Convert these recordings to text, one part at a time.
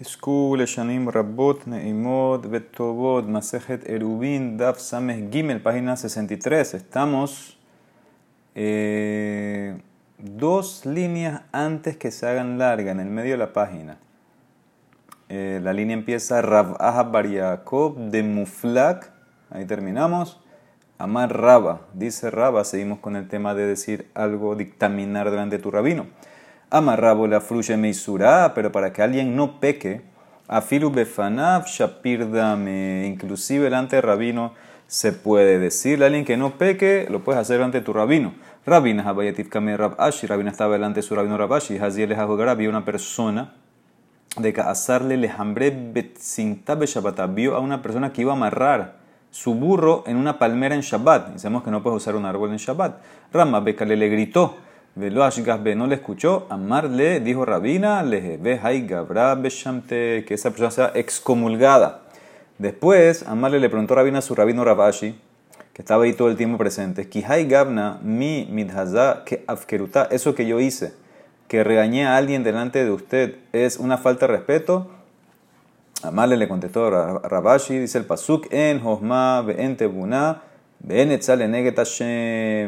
תזכו לשנים רבות, נעימות וטובות, מסכת Erubin, Daf Sameh Gimel, página 63. Estamos eh, dos líneas antes que se hagan largas, en el medio de la página. Eh, la línea empieza Rav Ahab Bar Yaakov de Muflak, ahí terminamos. Amar Raba, dice Raba, seguimos con el tema de decir algo, dictaminar delante de tu rabino. Amarrabo la fruye meisura, pero para que alguien no peque, afilu befanav shapirdame, inclusive delante del rabino se puede decirle a alguien que no peque, lo puedes hacer delante de tu rabino. Rabina habayatif kame rabashi, rabina estaba delante de su rabino rabashi, haziel había una persona de casarle lejambre betzinta Shabbat, vio a una persona que iba a amarrar su burro en una palmera en Shabbat. Sabemos que no puedes usar un árbol en Shabbat. Rama Bekale le gritó Velo Ashgazbe no le escuchó, amarle, dijo Rabina, le ve Gabra Beshamte, que esa persona sea excomulgada. Después, amarle le preguntó Rabina a su rabino Rabashi, que estaba ahí todo el tiempo presente, Kihai Gabna, mi midhaza, que afkeruta, eso que yo hice, que regañé a alguien delante de usted, es una falta de respeto. Amarle le contestó Rabashi, dice el Pasuk, en Hosma, en Tebuna,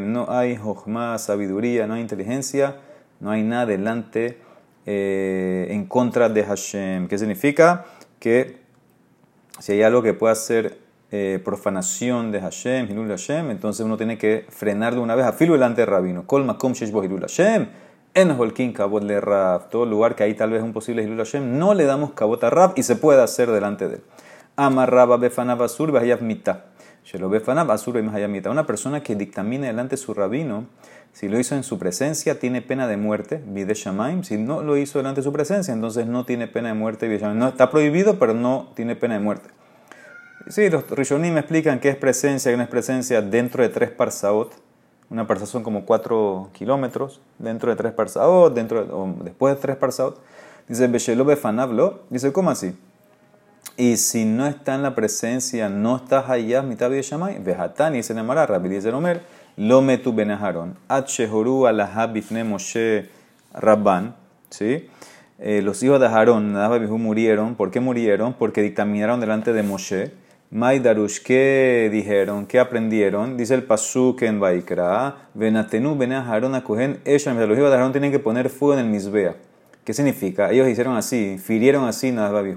no hay jochma, sabiduría, no hay inteligencia, no hay nada delante eh, en contra de Hashem. ¿Qué significa? Que si hay algo que pueda ser eh, profanación de Hashem, Hilul Hashem, entonces uno tiene que frenar de una vez a filo delante del rabino. Kol makom shesh Hilul Hashem, en Holkin kabot le Rab, todo lugar que hay tal vez un posible Hilul Hashem, no le damos kabot a Rab y se puede hacer delante de él. Amarraba befanavasur bahayav mitah. Una persona que dictamine delante de su rabino, si lo hizo en su presencia, tiene pena de muerte, shamaim. Si no lo hizo delante de su presencia, entonces no tiene pena de muerte, No, está prohibido, pero no tiene pena de muerte. Sí, los Rishonim explican qué es presencia y no es presencia dentro de tres parsaot. Una parsa son como cuatro kilómetros, dentro de tres parsaot, dentro o después de tres parsaot. Dice, Beshelo. Dice, ¿cómo así? Y si no está en la presencia, no estás allá, mitad de Shamay, vejatani, se llamará Rabbi Omer, lo metu benaharon, at shehoru Moshe Rabban, ¿sí? Eh, los hijos de Aarón, Nadab y murieron. ¿Por qué murieron? Porque dictaminaron delante de Moshe. Maidarush, ¿qué dijeron? ¿Qué aprendieron? Dice el Pasuk en Baikra, Venatenu benaharon acogen, ellos, los hijos de Aarón tienen que poner fuego en el Misbea. ¿Qué significa? Ellos hicieron así, firieron así Nadab y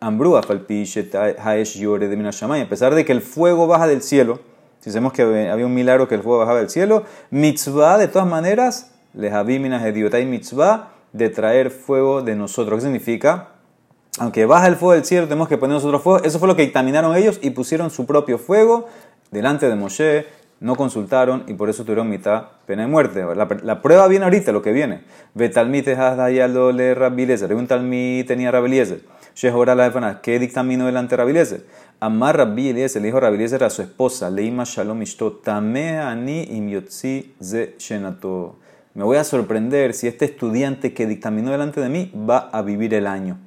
Ambrúa Haesh Yore de Minashamay. A pesar de que el fuego baja del cielo, si sabemos que había un milagro que el fuego bajaba del cielo, mitzvah de todas maneras, les minas de mitzvah de traer fuego de nosotros. ¿Qué significa? Aunque baja el fuego del cielo, tenemos que poner nosotros fuego. Eso fue lo que dictaminaron ellos y pusieron su propio fuego delante de Moshe. No consultaron y por eso tuvieron mitad pena de muerte. La, prueba viene ahorita, lo que viene. Betalmite Hasdayalo le Rabiliezer. Un talmite tenía Rabiliezer. Shehora la ¿Qué dictaminó delante de Rabiliezer? Amar Rabbi le dijo Rabiliezer a su esposa, Leima Shalom Ishto, Tame Ani Imyotzi Ze Shenato. Me voy a sorprender si este estudiante que dictaminó delante de mí va a vivir el año.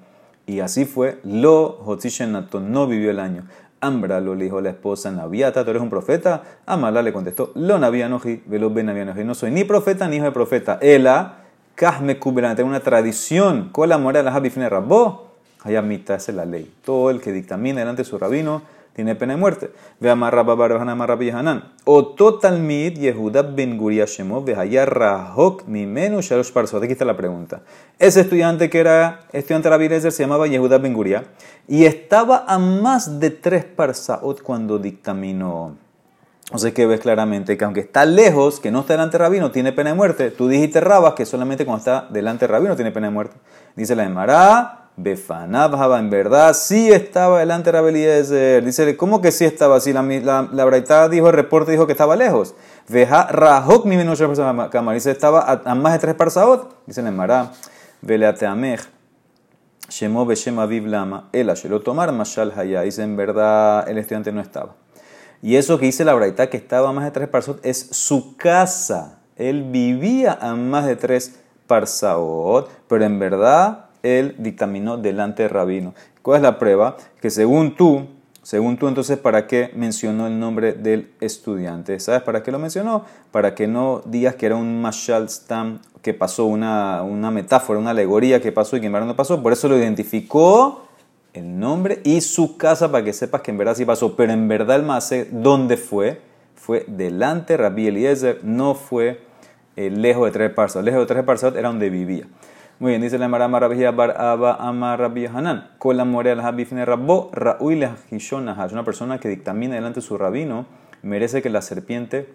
Y así fue, Lo Hotzi Shenato no vivió el año. Ambra lo dijo la esposa Naviata, tú eres un profeta. Amala le contestó, Lo Navianoji, velo Ben Navianoji. No soy ni profeta ni hijo de profeta. Ela, Kahme Kubelan, tengo una tradición. con la moral de la Habifne Rabbo. Hayamita, esa es la ley. Todo el que dictamina delante de su rabino tiene pena de muerte. Ve amarra babar amarra hanan. O totalmid Yehuda ben Guria Shemov ve rahok mimenu shalosh parsot. Aquí está la pregunta. Ese estudiante que era estudiante de Rabbi se llamaba Yehuda ben Guria y estaba a más de tres parsaot cuando dictaminó. O sea que ves claramente que aunque está lejos, que no está delante de rabino, tiene pena de muerte. Tú dijiste Rabas que solamente cuando está delante de rabino tiene pena de muerte. Dice la Emara Befanabhaba, en verdad sí estaba delante de Rabeliezer. Dice, ¿cómo que sí estaba así? La, la, la dijo, el reporte dijo que estaba lejos. Veja Rahok mi menos cámara. Dice, estaba a, más de tres parsaot. Dice en Mará, Veleateamech, Shemo Beshem Aviv Lama, lo tomar Mashal Haya. Dice, en verdad el estudiante no estaba. Y eso que dice la Braita, que estaba a más de tres parsaot, es su casa. Él vivía a más de tres parsaot, pero en verdad él dictaminó delante del rabino. ¿Cuál es la prueba? Que según tú, Según tú, entonces, ¿para qué mencionó el nombre del estudiante? ¿Sabes para qué lo mencionó? Para que no digas que era un mashal stam, que pasó una, una metáfora, una alegoría que pasó y que en verdad no pasó. Por eso lo identificó el nombre y su casa para que sepas que en verdad sí pasó. Pero en verdad el Mase, ¿dónde fue? Fue delante Rabbi Eliezer, no fue eh, lejos de tres parsot. Lejos de tres parsot era donde vivía. Muy bien, dice la Marama Rabbi Bar Abba Ama Rabbi Hanan. Con la moral Habifne Rabbo, Una persona que dictamina delante de su rabino merece que la serpiente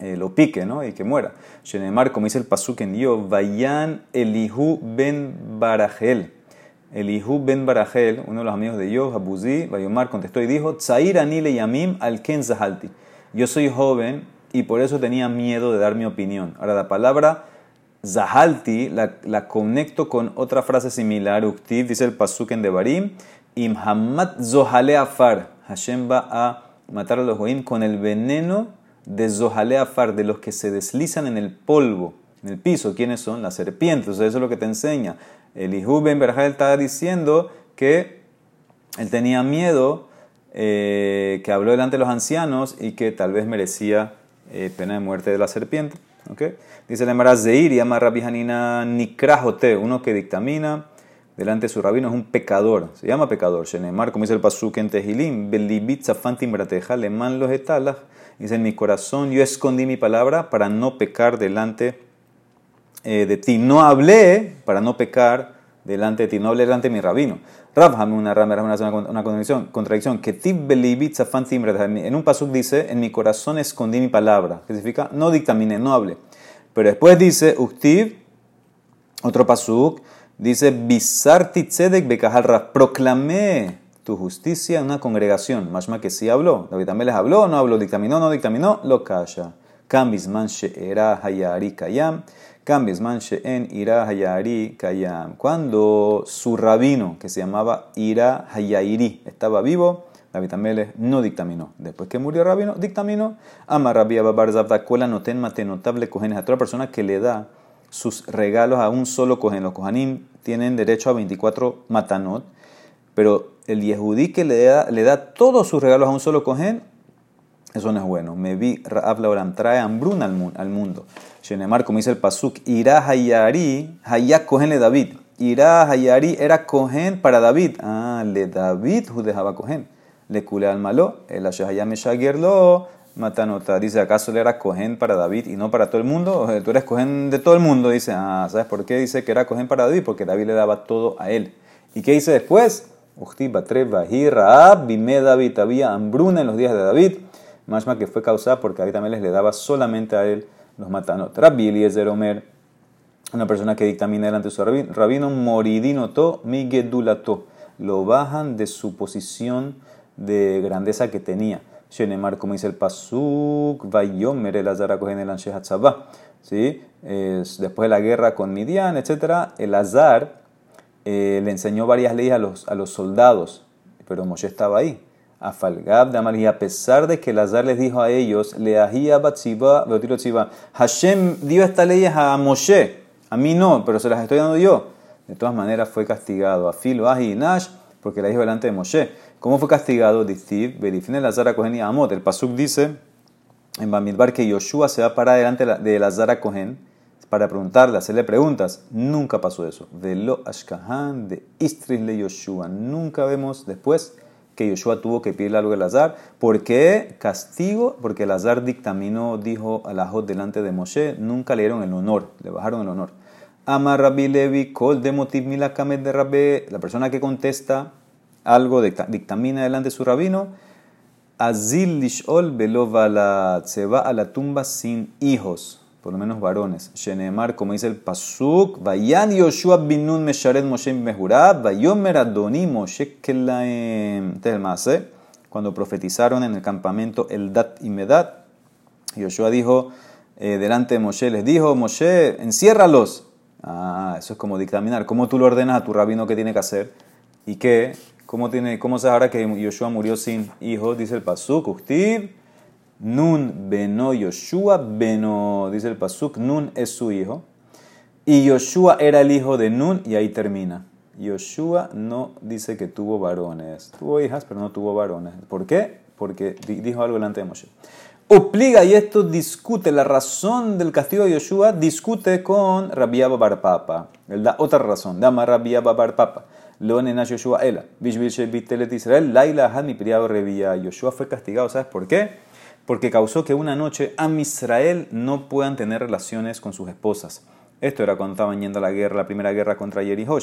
eh, lo pique ¿no? y que muera. Shenemar, como dice el Pasuk en Dios, Vayan Elihu ben Barajel. Elihu ben Barajel, uno de los amigos de Dios, Abuzi, Bayomar, contestó y dijo, Tzair anile yamim al zahalti. Yo soy joven y por eso tenía miedo de dar mi opinión. Ahora, la palabra Zahalti la, conecto con otra frase similar. Uktiv dice el Pasuk en Devarim. Imhamad Zohale Afar. Hashem va a matar a los Goim con el veneno de Zohale Afar, de los que se deslizan en el polvo, en el piso. ¿Quiénes son? Las serpientes. eso es lo que te enseña. El Ben Berajel estaba diciendo que él tenía miedo, eh, que habló delante de los ancianos y que tal vez merecía eh, pena de muerte de la serpiente. ¿Okay? Dice la Emara Zeir, llama Rabbi Hanina Nikrajote, uno que dictamina delante de su rabino es un pecador, se llama pecador. Shenemar, como dice el Pasuk en Tehilim, Belibit Zafantim Brateja, le man los etalas. Dice en mi corazón, yo escondí mi palabra para no pecar delante eh, de ti. No hablé para no pecar delante de ti, no hablé delante de mi rabino. Rabham, una una, contradicción, contradicción. Que En un pasuk dice, en mi corazón escondí mi palabra. Que significa, no dictamine, no hable. Pero después dice, Uktiv, otro pasuk, dice, Bisarti tzedek bekahal proclamé tu justicia en una congregación. Más que sí habló. David también les habló, no habló, dictaminó, no dictaminó, lo calla. Cambis man era hayari kayam. Cambies man en ira hayari kayam. Cuando su rabino, que se llamaba ira hayari, estaba vivo, David Amelech no dictaminó. Después que murió Rabino, dictaminó. Ama Rabbi Ababar Zavdakola noten matenotable cojenes. A toda persona que le da sus regalos a un solo cojen. Los cojanim tienen derecho a 24 matanot, pero el yehudí que le da, le da todos sus regalos a un solo cojen, eso no es bueno. Me vi, ahora, trae hambruna al mundo. Shenemar, como dice el Pasuk, irá hayari, hayá cogen David. Irá hayari era cogen para David. Ah, le David dejaba cogen le cule al malo, el Ashahayam lo matanota. Dice, ¿acaso le era cogen para David y no para todo el mundo? Tú eres cogen de todo el mundo. Dice, ah, ¿sabes por qué dice que era cogen para David? Porque David le daba todo a él. ¿Y qué dice después? Bime David, había hambruna en los días de David, más que fue causada porque David también les le daba solamente a él los matanot. Rabbi Eliezer Omer, una persona que dictamina delante de su rabino, moridino to, lo bajan de su posición de grandeza que tenía. Shenemar, como dice el Pasuk, Vayomer el Azar en el ¿Sí? después de la guerra con Midian, etc., el Azar eh, le enseñó varias leyes a los, a los soldados, pero Moshe estaba ahí. A Falgab de y a pesar de que el Azar les dijo a ellos, le Batziba, Hashem dio estas leyes a Moshe, a mí no, pero se las estoy dando yo. De todas maneras fue castigado a Filo, y Nash, porque la dijo delante de Moshe. ¿Cómo fue castigado? Distiv, Belifne Lazara Cohen y Amot. El Pasuk dice en Bamidbar que Yoshua se va a parar delante de Lazara Cohen para preguntarle, hacerle preguntas. Nunca pasó eso. Velo Ashkahan de Istrisle Yoshua. Nunca vemos después que Yoshua tuvo que pedirle algo a Lazar. ¿Por qué castigo? Porque Lazar dictaminó, dijo a la Jod delante de Moshe, nunca le dieron el honor, le bajaron el honor. Amar Rabbi Levi, Kol de Motiv Milakamed de Rabbe, la persona que contesta algo dictamina delante de su rabino, Azil lishol la se va a la tumba sin hijos, por lo menos varones. Shenemar, como dice el Pasuk, Vayan Yoshua binun mesharet Moshe mejurab, Vayomer Adoni Moshe kelaem. Este es cuando profetizaron en el campamento el Dat y Medat. Yoshua dijo, eh, delante de Moshe, les dijo, Moshe, enciérralos. Ah, eso es como dictaminar. ¿Cómo tú lo ordenas a tu rabino qué tiene que hacer? ¿Y qué? ¿Cómo, tiene, cómo se ahora que Yoshua murió sin hijos? Dice el Pasuk, Uktiv, Nun beno Yoshua beno, dice el Pasuk, Nun es su hijo. Y Yoshua era el hijo de Nun y ahí termina. Yoshua no dice que tuvo varones. Tuvo hijas, pero no tuvo varones. ¿Por qué? Porque dijo algo delante de Moshe. Obliga, y esto discute, la razón del castigo de Yoshua discute con Rabia Bar Papa. Él da otra razón. Dama Rabia Bar Papa. Lo nena Yoshua ela. Israel. Laila Hami Priado Revía. Yoshua fue castigado. ¿Sabes por qué? Porque causó que una noche a no puedan tener relaciones con sus esposas. Esto era cuando estaban yendo a la guerra, la primera guerra contra Jericó.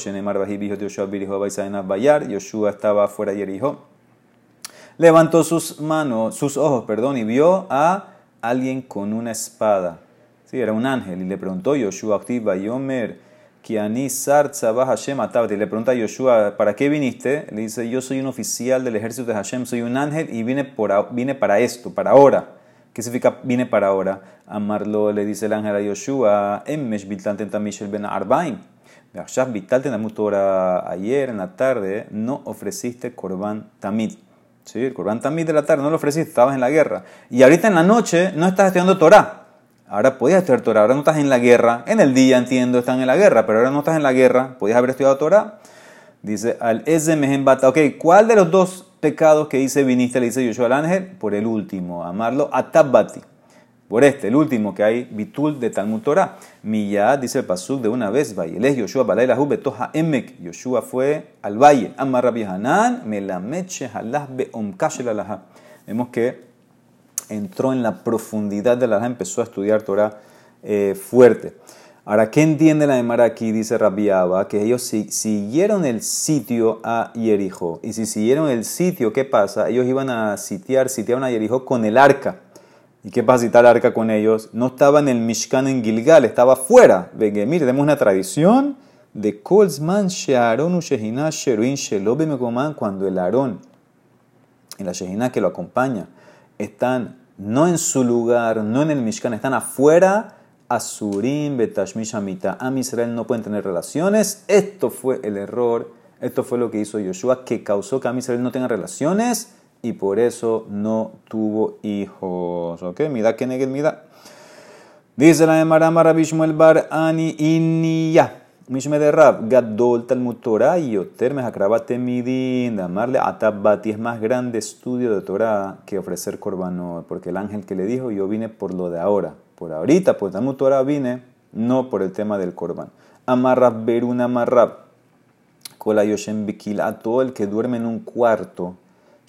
Yoshua estaba fuera de Jericó. Levantó sus manos, sus ojos, perdón, y vio a alguien con una espada. Sí, era un ángel. Y le preguntó Yoshua, Yomer, Y le pregunta a Yoshua, ¿para qué viniste? Le dice, yo soy un oficial del ejército de Hashem, soy un ángel y vine, por, vine para esto, para ahora. ¿Qué significa vine para ahora? Amarlo le dice el ángel a Yoshua, Emmesh Ben Arbaim. Ayer en la tarde no ofreciste Korban Tamid. ¿Sí? El Korban Tamid de la tarde no lo ofreciste, estabas en la guerra. Y ahorita en la noche no estás estudiando Torah. Ahora podías estudiar Torah, ahora no estás en la guerra. En el día entiendo, están en la guerra, pero ahora no estás en la guerra. Podías haber estudiado Torah. Dice, al Bata. Ok, ¿cuál de los dos pecados que dice viniste, le dice Yoshua al ángel, por el último, amarlo, atabati. Por este, el último que hay, bitul de Talmud Torah. Miyad, dice el pasuk de una vez, es Yoshua balaylahu betoja emek. Yoshua fue al valle. Amar Rabbi Hanan, melameche halah beomkashel alaha. Vemos que entró en la profundidad de la alaha, empezó a estudiar Torah eh, fuerte. Ahora, ¿qué entiende la Emara aquí? Dice Rabiaba, que ellos siguieron el sitio a Jerijo. Y si siguieron el sitio, ¿qué pasa? Ellos iban a sitiar, sitiaron a Jerijo con el arca. ¿Y qué pasa si está el arca con ellos? No estaba en el Mishkan en Gilgal, estaba fuera. Venga, mire, tenemos una tradición de Kolzman Shearon Shehina Sheruin Shelobe Mekoman, cuando el Aarón y la Shehina que lo acompaña están no en su lugar, no en el Mishkan, están afuera Asurim betashmish amita. Am Israel no pueden tener relaciones. Esto fue el error. Esto fue lo que hizo Yoshua, que causó que Am Israel no tenga relaciones y por eso no tuvo hijos. ¿Ok? Mira que. Dice la Emarama Rabishmuel Bar Ani. Mishme de Rab, Gadol Talmud Torah y Yoter Mehakrabate Midin, Damarle Atabati es más grande estudio de Torah que ofrecer Corbanot, porque el ángel que le dijo, yo vine por lo de ahora, por ahorita, pues Talmud Torah vine, no por el tema del Corban. Amarrab Berun Amarrab, Kola Yoshem Bikil, a todo el que duerme en un cuarto,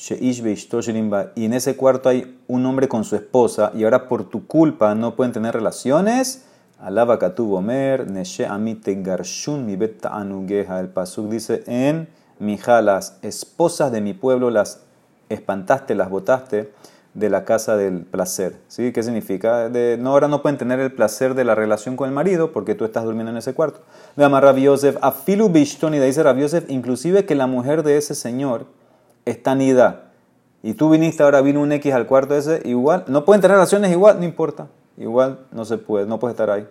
y en ese cuarto hay un hombre con su esposa, y ahora por tu culpa no pueden tener relaciones, Alaba Katuv Omer, Neshe Amite Garshun mi anugeja. El pasuk dice en Mija, las esposas de mi pueblo las espantaste, las botaste de la casa del placer. ¿Sí? ¿Qué significa? De, no, ahora no pueden tener el placer de la relación con el marido porque tú estás durmiendo en ese cuarto. Le llama Rabbi Yosef, Afilu Bishtoni, dice Rabbi Yosef, inclusive que la mujer de ese señor está nida. Y tú viniste, ahora vino un X al cuarto ese, igual, no pueden tener relaciones igual, no importa. Igual no se puede, no puede estar ahí.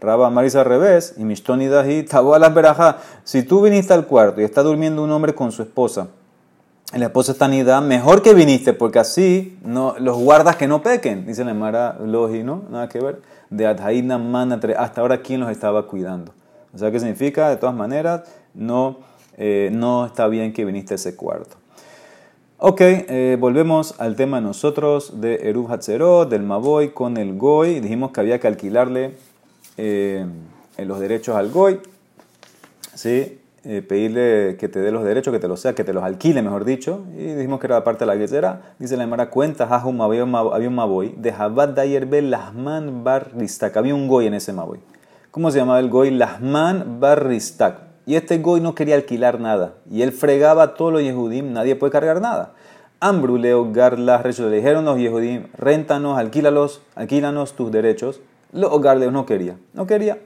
Raba Marisa al revés, y Mishtoni Dahi, las Berajá. Si tú viniste al cuarto y está durmiendo un hombre con su esposa, y la esposa está nida, mejor que viniste, porque así no, los guardas que no pequen, dice la Mara Logi, ¿no? Nada que ver. De Adhaina Manatre, hasta ahora, ¿quién los estaba cuidando? O sea, ¿qué significa? De todas maneras, no, eh, no está bien que viniste a ese cuarto. Ok, eh, volvemos al tema nosotros de Eruv Hatzerot, del Maboy con el Goy. Dijimos que había que alquilarle eh, los derechos al Goy, ¿sí? Eh, pedirle que te dé los derechos, que te los sea, que te los alquile, mejor dicho. Y dijimos que era parte de la guerrera. Dice la Emara, cuenta, había un Maboy de Jabad Dayer Lahman Bar Ristak. Había un Goy en ese Maboy. ¿Cómo se llamaba el Goy? Lahman Bar Ristak. Y este goy no quería alquilar nada. Y él fregaba a todos los Yehudim, nadie puede cargar nada. Ambruleo Garlas le dijeron los Yehudim, réntanos, alquílalos, alquílanos tus derechos. Los Garleos no quería, no quería.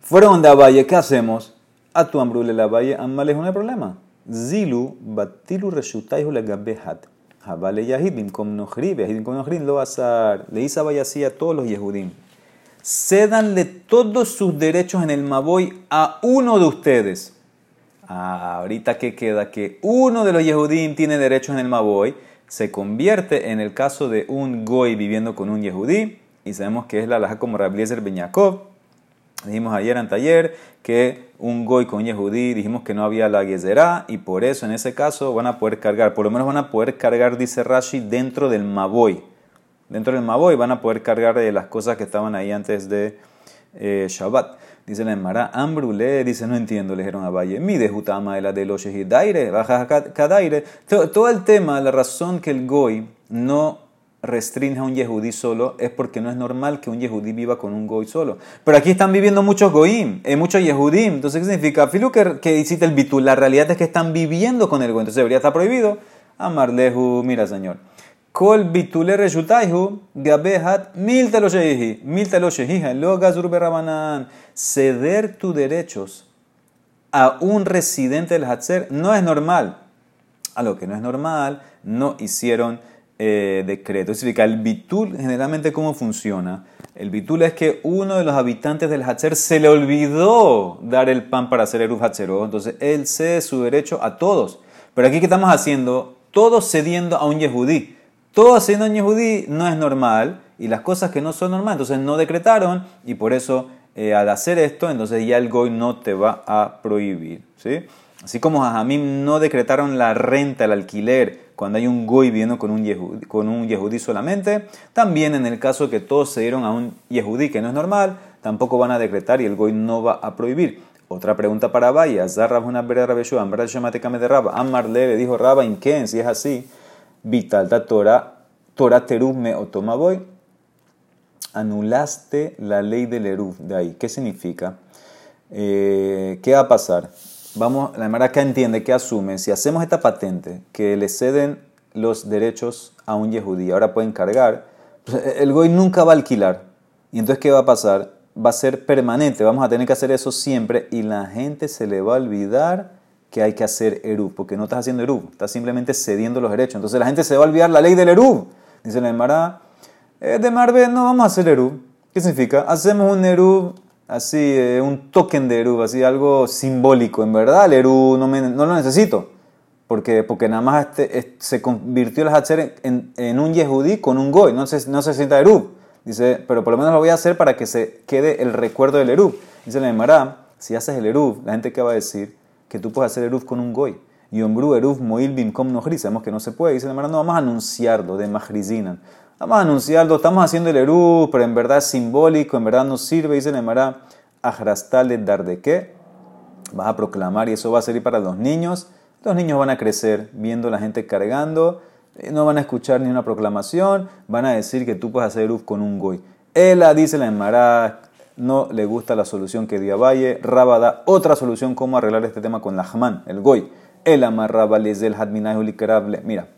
Fueron de Valle, ¿qué hacemos? A tu Ambrule la Valle, Amales no hay problema. Zilu, Batilu Reshutaihu le Gabehat. Habale Yahidim, com Nohri, Yahidim com Nohri, lo azar. Le hizo así a todos los Yehudim cédanle todos sus derechos en el Maboy a uno de ustedes. Ah, ahorita que queda que uno de los Yehudim tiene derechos en el Maboy, se convierte en el caso de un Goy viviendo con un Yehudí, y sabemos que es la alhaja como Rabliezer Ben Dijimos ayer en taller que un goy con Yehudí, dijimos que no había la gezerá y por eso en ese caso van a poder cargar, por lo menos van a poder cargar, dice Rashi, dentro del Maboy. Dentro del Maboy van a poder cargar de las cosas que estaban ahí antes de eh, Shabbat. Dice la Emara, Ambrule, dice, no entiendo, le dijeron a Valle, mi de Jutama de la de los Daire, baja Kadaire. Todo el tema, la razón que el Goy no restringe a un yehudí solo es porque no es normal que un yehudí viva con un goy solo. Pero aquí están viviendo muchos goyim, eh, muchos yehudim. Entonces, ¿qué significa? Filu que, que hiciste el bitul, la realidad es que están viviendo con el goy. Entonces debería estar prohibido. Amarlehu, mira señor. Kol bitule reshutaihu gabehat mil teloshehi. Mil teloshehi. Lo gazur berabanan. Ceder tus derechos a un residente del Hatzer no es normal. A lo que no es normal, no hicieron eh, decreto. Es decir, el bitul, generalmente, ¿cómo funciona? El bitul es que uno de los habitantes del Hatzer se le olvidó dar el pan para hacer Eruv Hatzeró. Entonces, él cede su derecho a todos. Pero aquí, ¿qué estamos haciendo? Todos cediendo a un Yehudí. Todo cediendo a un Yehudí no es normal. Y las cosas que no son normales, entonces no decretaron. Y por eso, eh, al hacer esto, entonces ya el Goy no te va a prohibir. ¿sí? Así como Jajamim no decretaron la renta, el alquiler, cuando hay un goy viviendo con un, yehudí, solamente, también en el caso que todos se dieron a un yehudí, que no es normal, tampoco van a decretar y el goy no va a prohibir. Otra pregunta para Vaya, Zarrab una verdad en verdad de Raba, Amarle le dijo Raba, ¿en? Si es así, Vital Torah, Torah Terub me otoma voy, anulaste la ley del Eruv, de ahí. ¿Qué significa? Eh, ¿Qué va a pasar? vamos, la acá entiende que asume, si hacemos esta patente, que le ceden los derechos a un yehudí, ahora pueden cargar, pues, el goy nunca va a alquilar. Y entonces, ¿qué va a pasar? Va a ser permanente, vamos a tener que hacer eso siempre y la gente se le va a olvidar que hay que hacer Eruv, porque no estás haciendo Eruv, estás simplemente cediendo los derechos. Entonces la gente se va a olvidar la ley del Eruv. Dice la Emara, eh, de Marbe no vamos a hacer Eruv. ¿Qué significa? Hacemos un Eruv así, eh, un token de Eru, así algo simbólico. En verdad, el Eru no, no lo necesito, porque, porque nada más este, se convirtió el Hatzer en, en, un Yehudí con un Goy, no se, no se sienta Eru. Dice, pero por lo menos lo voy a hacer para que se quede el recuerdo del Eru. Dice la Emara, si haces el Eru, la gente que va a decir que tú puedes hacer Eru con un Goy. Y Ombru Eruv Moil Bimkom Nohri, sabemos que no se puede. Dice la no, vamos a anunciarlo de Mahrizinan. Vamos a anunciarlo, estamos haciendo el Eru, pero en verdad es simbólico, en verdad no sirve. Dice el Emara, Ajrastale dar de qué. Vas a proclamar y eso va a servir para los niños. Los niños van a crecer viendo a la gente cargando, eh, no van a escuchar ni una proclamación, van a decir que tú puedes hacer Eruf con un goy. Ella dice la Emara, no le gusta la solución que dio Valle. Raba da otra solución cómo arreglar este tema con Lahman, el goy. El amarraba les del Mira,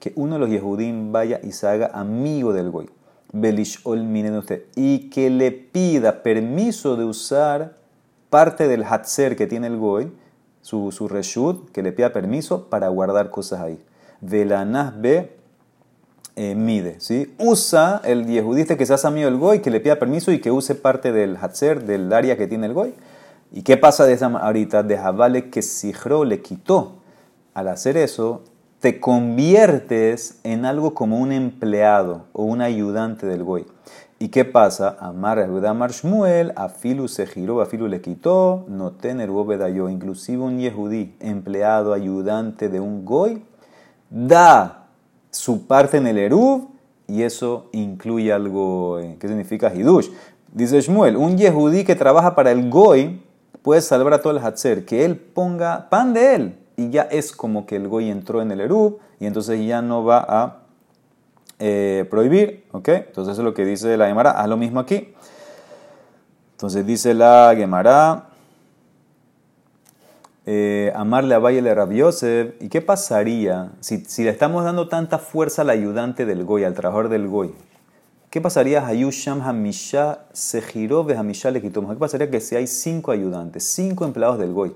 que uno de los Yehudim vaya y se haga amigo del goy. Belishol usted y que le pida permiso de usar parte del Hatzer que tiene el Goy, su, su reshut, que le pida permiso para guardar cosas ahí. Velanah be eh, mide, ¿sí? Usa el yehudiste que se hace amigo del Goy, que le pida permiso y que use parte del Hatzer, del área que tiene el Goy. ¿Y qué pasa de esa ahorita? De Javale que Sijro le quitó. Al hacer eso, te conviertes en algo como un empleado o un ayudante del goy. ¿Y qué pasa? Amar Amar Shmuel, Afilu se giró, Afilu le quitó, no tener yo, inclusive un yehudí, empleado, ayudante de un goy, da su parte en el eruv y eso incluye algo, ¿qué significa hidush? Dice Shmuel, un yehudí que trabaja para el goy puede salvar a todo el hatzer, que él ponga pan de él y ya es como que el goy entró en el Erub y entonces ya no va a eh, prohibir, ¿ok? Entonces eso es lo que dice la Gemara, haz lo mismo aquí. Entonces dice la Gemara, eh, amarle a Valle Rabiosef, ¿y qué pasaría si, si, le estamos dando tanta fuerza al ayudante del goy, al trabajador del goy? ¿Qué pasaría Hayusham Hamisha Sejirov Hamisha le ¿Qué pasaría que si hay cinco ayudantes, cinco empleados del goy?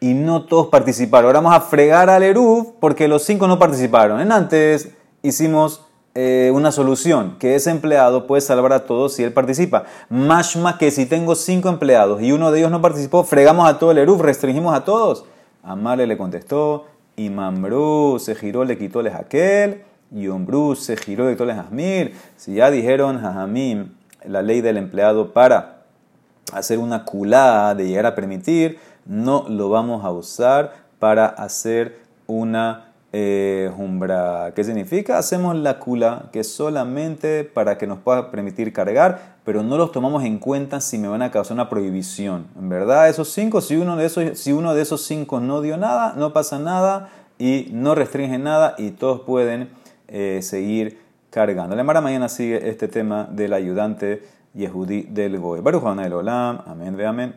y no todos participaron. Ahora vamos a fregar al Eruv porque los cinco no participaron. En antes hicimos eh, una solución, que ese empleado puede salvar a todos si él participa. Más que si tengo cinco empleados y uno de ellos no participó, fregamos a todo el Eruv, restringimos a todos. Amale le contestó, y Mambrú se giró, le quitó el aquel, y Ombrú se giró, le quitó el Jazmir. Si ya dijeron Jajamim la ley del empleado para hacer una culá, de llegar a permitir, no lo vamos a usar para hacer una eh. ¿Qué significa? Hacemos la kula, que solamente para que nos pueda permitir cargar, pero no los tomamos en cuenta si me van a causar una prohibición. En verdad, esos cinco, si uno de esos, si uno de esos cinco no dio nada, no pasa nada y no restringe nada y todos pueden eh, seguir cargando. La Mara mañana sigue este tema del ayudante Yehudi del Goy. Baruch Olam, amén, ve amén.